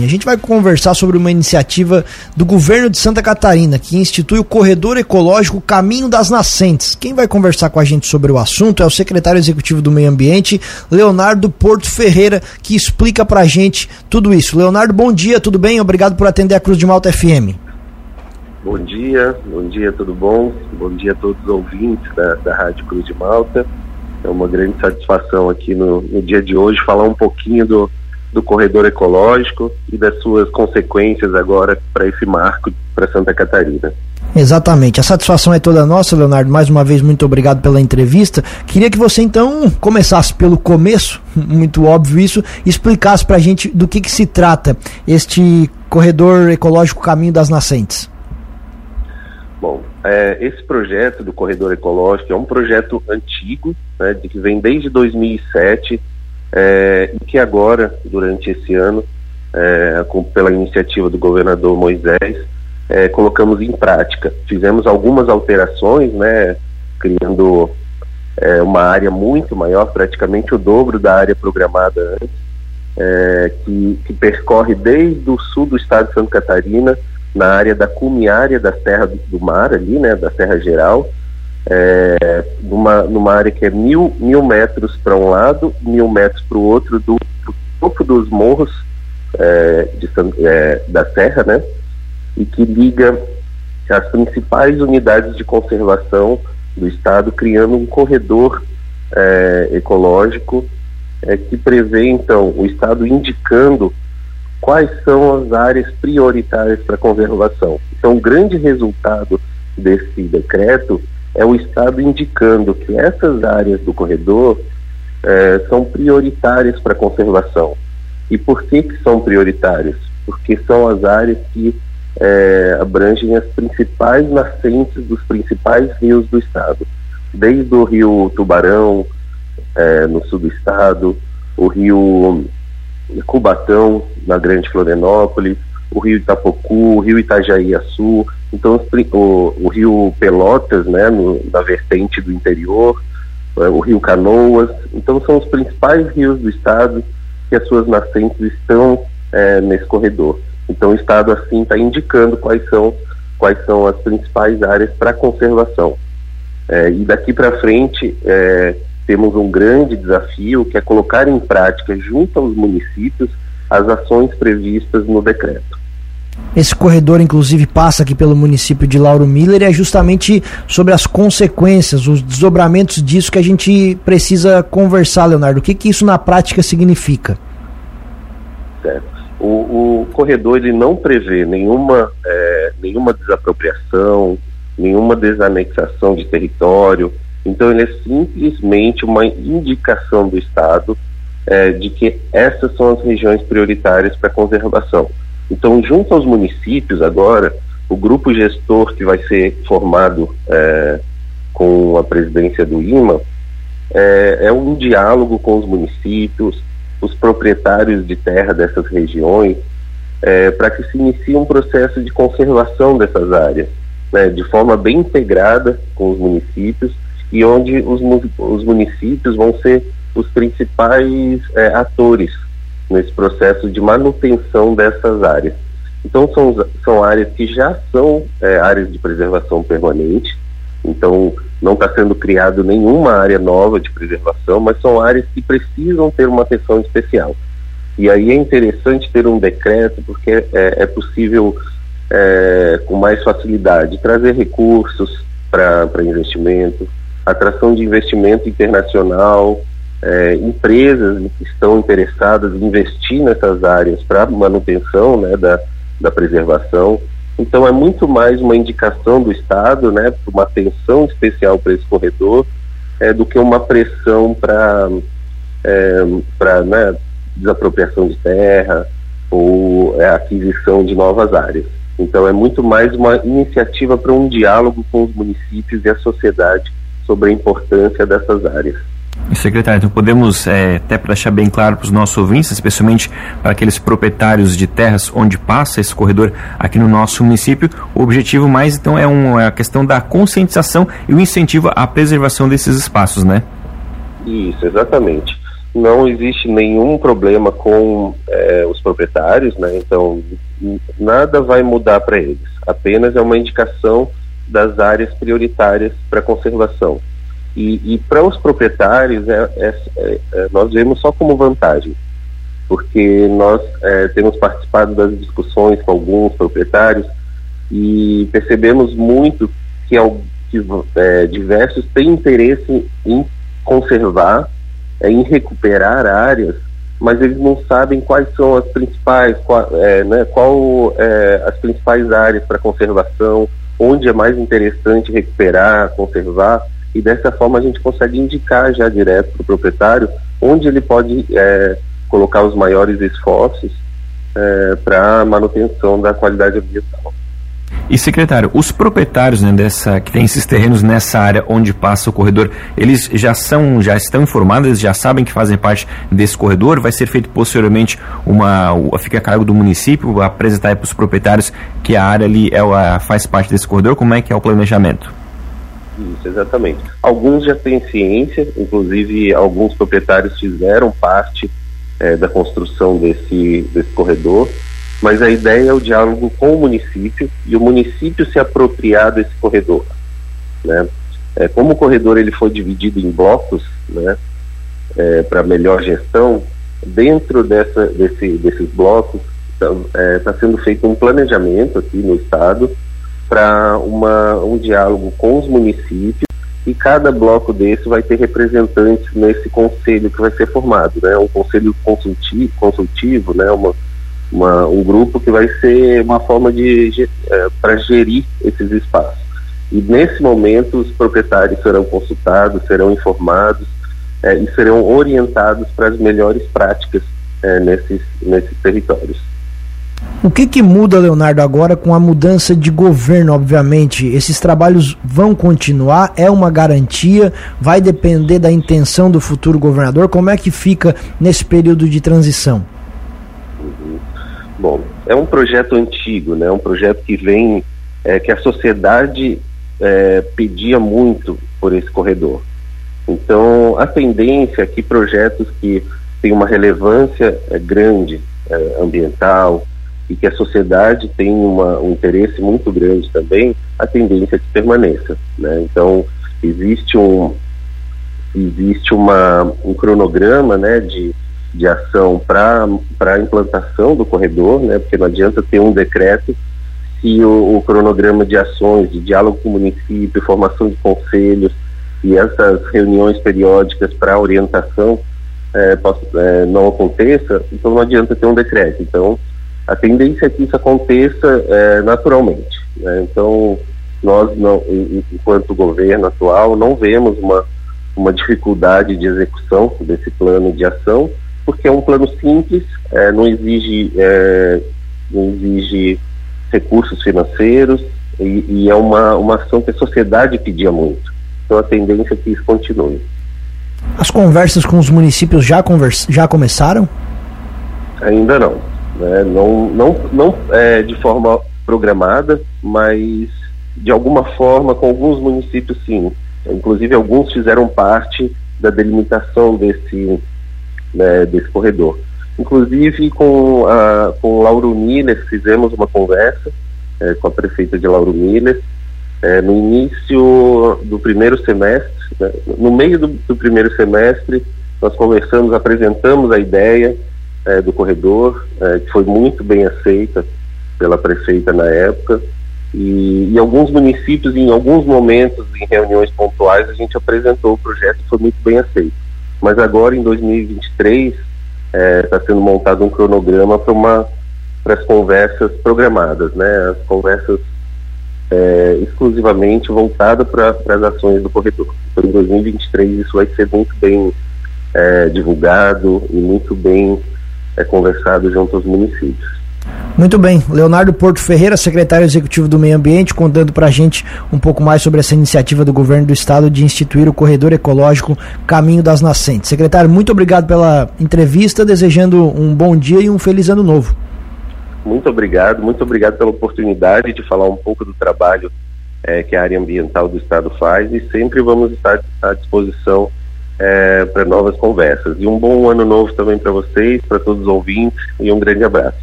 A gente vai conversar sobre uma iniciativa do governo de Santa Catarina que institui o Corredor Ecológico Caminho das Nascentes. Quem vai conversar com a gente sobre o assunto é o secretário executivo do Meio Ambiente, Leonardo Porto Ferreira, que explica pra gente tudo isso. Leonardo, bom dia, tudo bem? Obrigado por atender a Cruz de Malta FM. Bom dia, bom dia, tudo bom? Bom dia a todos os ouvintes da, da Rádio Cruz de Malta. É uma grande satisfação aqui no, no dia de hoje falar um pouquinho do do corredor ecológico e das suas consequências agora para esse marco para Santa Catarina. Exatamente. A satisfação é toda nossa, Leonardo. Mais uma vez, muito obrigado pela entrevista. Queria que você então começasse pelo começo, muito óbvio isso, e explicasse para a gente do que, que se trata este corredor ecológico Caminho das Nascentes. Bom, é, esse projeto do corredor ecológico é um projeto antigo, né, que vem desde 2007 é, e que agora, durante esse ano, é, com, pela iniciativa do governador Moisés, é, colocamos em prática. Fizemos algumas alterações, né, criando é, uma área muito maior, praticamente o dobro da área programada antes, é, que, que, percorre desde o sul do estado de Santa Catarina, na área da cumiária da Serra do, Mar, ali, né, da Serra Geral, é, numa, numa área que é mil, mil metros para um lado, mil metros para o outro, do, do, topo dos morros é, de, é, da Serra, né? E que liga as principais unidades de conservação do Estado, criando um corredor é, ecológico é, que prevê, então, o Estado indicando quais são as áreas prioritárias para conservação. Então, o grande resultado desse decreto é o Estado indicando que essas áreas do corredor é, são prioritárias para a conservação. E por que, que são prioritárias? Porque são as áreas que é, abrangem as principais nascentes dos principais rios do Estado, desde o rio Tubarão, é, no sul do Estado, o rio Cubatão, na Grande Florianópolis, o rio Itapocu, o rio Itajaí-Açu, então o, o, rio Pelotas, né, no, na vertente do interior, é, o rio Canoas, então são os principais rios do estado que as suas nascentes estão é, nesse corredor. Então o estado assim está indicando quais são quais são as principais áreas para conservação. É, e daqui para frente é, temos um grande desafio que é colocar em prática junto aos municípios as ações previstas no decreto. Esse corredor, inclusive, passa aqui pelo município de Lauro Miller e é justamente sobre as consequências, os desdobramentos disso que a gente precisa conversar, Leonardo. O que, que isso na prática significa? Certo. O, o corredor ele não prevê nenhuma, é, nenhuma desapropriação, nenhuma desanexação de território. Então, ele é simplesmente uma indicação do Estado é, de que essas são as regiões prioritárias para conservação. Então, junto aos municípios agora, o grupo gestor que vai ser formado é, com a presidência do IMA é, é, um diálogo com os municípios, os proprietários de terra dessas regiões, é, para que se inicie um processo de conservação dessas áreas, né, de forma bem integrada com os municípios e onde os, os municípios vão ser os principais é, atores nesse processo de manutenção dessas áreas. Então, são, são áreas que já são é, áreas de preservação permanente, então não está sendo criado nenhuma área nova de preservação, mas são áreas que precisam ter uma atenção especial. E aí é interessante ter um decreto, porque é, é possível, é, com mais facilidade, trazer recursos para investimento, atração de investimento internacional, é, empresas que estão interessadas em investir nessas áreas para manutenção né, da, da preservação. Então é muito mais uma indicação do Estado, né, uma atenção especial para esse corredor, é, do que uma pressão para é, para né, desapropriação de terra ou é, aquisição de novas áreas. Então é muito mais uma iniciativa para um diálogo com os municípios e a sociedade sobre a importância dessas áreas. Secretário, então podemos, é, até para deixar bem claro para os nossos ouvintes, especialmente para aqueles proprietários de terras onde passa esse corredor aqui no nosso município, o objetivo mais então é, um, é a questão da conscientização e o incentivo à preservação desses espaços, né? Isso, exatamente. não existe nenhum problema com é, os proprietários, né? Então nada vai mudar para eles. Apenas é uma indicação das áreas prioritárias para conservação. E, e para os proprietários é, é, é, é, nós vemos só como vantagem, porque nós é, temos participado das discussões com alguns proprietários e percebemos muito que, que é, diversos têm interesse em conservar em recuperar áreas, mas eles não sabem quais são as principais, qual, né, qual as principais áreas para conservação, onde é mais interessante recuperar, conservar, e dessa forma a gente consegue indicar já direto para o proprietário onde ele pode é, colocar os maiores esforços é, para manutenção da qualidade ambiental. E secretário, os proprietários né, dessa que tem esses terrenos nessa área onde passa o corredor, eles já são, já estão informados, já sabem que fazem parte desse corredor. Vai ser feito posteriormente uma, fica a cargo do município apresentar para os proprietários que a área ali é, faz parte desse corredor. Como é que é o planejamento? Isso, exatamente. Alguns já têm ciência, inclusive alguns proprietários fizeram parte é, da construção desse, desse corredor mas a ideia é o diálogo com o município e o município se apropriar desse corredor. Né? É, como o corredor ele foi dividido em blocos, né, é, para melhor gestão, dentro dessa, desse, desses blocos está é, tá sendo feito um planejamento aqui no estado para um diálogo com os municípios e cada bloco desse vai ter representantes nesse conselho que vai ser formado, né? Um conselho consultivo, consultivo né? Uma, uma, um grupo que vai ser uma forma de é, para gerir esses espaços. E nesse momento os proprietários serão consultados, serão informados é, e serão orientados para as melhores práticas é, nesses, nesses territórios. O que, que muda, Leonardo, agora com a mudança de governo, obviamente? Esses trabalhos vão continuar? É uma garantia? Vai depender da intenção do futuro governador? Como é que fica nesse período de transição? Bom, é um projeto antigo, né? Um projeto que vem, é, que a sociedade é, pedia muito por esse corredor. Então, a tendência é que projetos que têm uma relevância é, grande é, ambiental e que a sociedade tem uma, um interesse muito grande também, a tendência é que permaneça. Né? Então, existe um existe uma, um cronograma né, de de ação para a implantação do corredor, né, porque não adianta ter um decreto se o, o, cronograma de ações, de diálogo com o município, formação de conselhos e essas reuniões periódicas para orientação é, não aconteça, então não adianta ter um decreto. Então, a tendência é que isso aconteça é, naturalmente. Né? Então, nós, não, enquanto governo atual, não vemos uma, uma dificuldade de execução desse plano de ação, porque é um plano simples, é, não exige é, não exige recursos financeiros e, e, é uma, uma ação que a sociedade pedia muito. Então a tendência é que isso continue. As conversas com os municípios já, já começaram? Ainda não. Né? Não, não, não é, de forma programada, mas de alguma forma com alguns municípios sim. Inclusive alguns fizeram parte da delimitação desse né, desse corredor. Inclusive com, a, com Lauro Miller fizemos uma conversa é, com a prefeita de Lauro Miller é, no início do primeiro semestre, né, no meio do, do, primeiro semestre, nós conversamos, apresentamos a ideia é, do corredor, é, que foi muito bem aceita pela prefeita na época, e, e alguns municípios, em alguns momentos, em reuniões pontuais, a gente apresentou o projeto e foi muito bem aceito. Mas agora, em 2023, está é, tá sendo montado um cronograma para uma para as conversas programadas, né? As conversas é, exclusivamente voltadas para as ações do corredor. Então, em 2023 isso vai ser muito bem é, divulgado e muito bem é, conversado junto aos municípios. Muito bem, Leonardo Porto Ferreira, secretário executivo do Meio Ambiente, contando para a gente um pouco mais sobre essa iniciativa do governo do estado de instituir o corredor ecológico Caminho das Nascentes. Secretário, muito obrigado pela entrevista, desejando um bom dia e um feliz ano novo. Muito obrigado, muito obrigado pela oportunidade de falar um pouco do trabalho é, que a área ambiental do estado faz e sempre vamos estar à disposição é, para novas conversas. E um bom ano novo também para vocês, para todos os ouvintes, e um grande abraço.